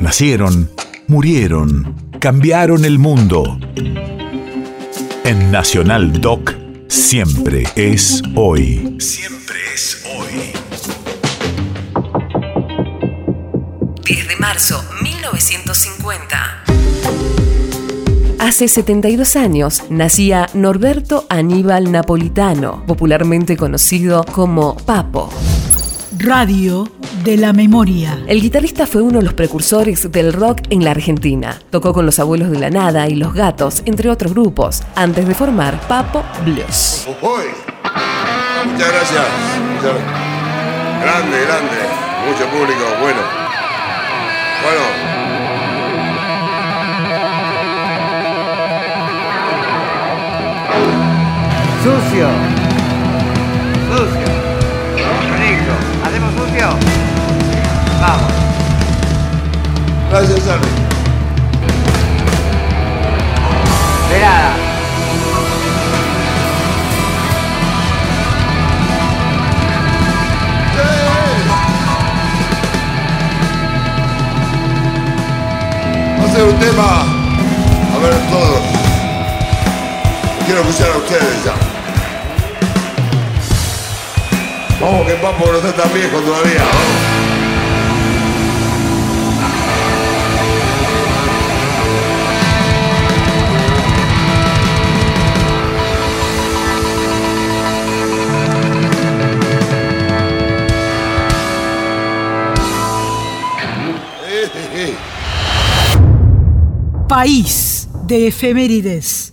Nacieron, murieron, cambiaron el mundo. En Nacional Doc, siempre es hoy. Siempre es hoy. 10 de marzo 1950. Hace 72 años nacía Norberto Aníbal Napolitano, popularmente conocido como Papo. Radio de la memoria. El guitarrista fue uno de los precursores del rock en la Argentina. Tocó con los Abuelos de la Nada y Los Gatos, entre otros grupos, antes de formar Papo Blues. Muchas gracias. Grande, grande. Mucho público, bueno. Bueno. Sucio. Sucio. Gracias, Charlie. De nada. Hacer un tema. A ver todos. Quiero escuchar a ustedes ya. Vamos que Papo no está tan viejo todavía. Vamos. País de efemérides.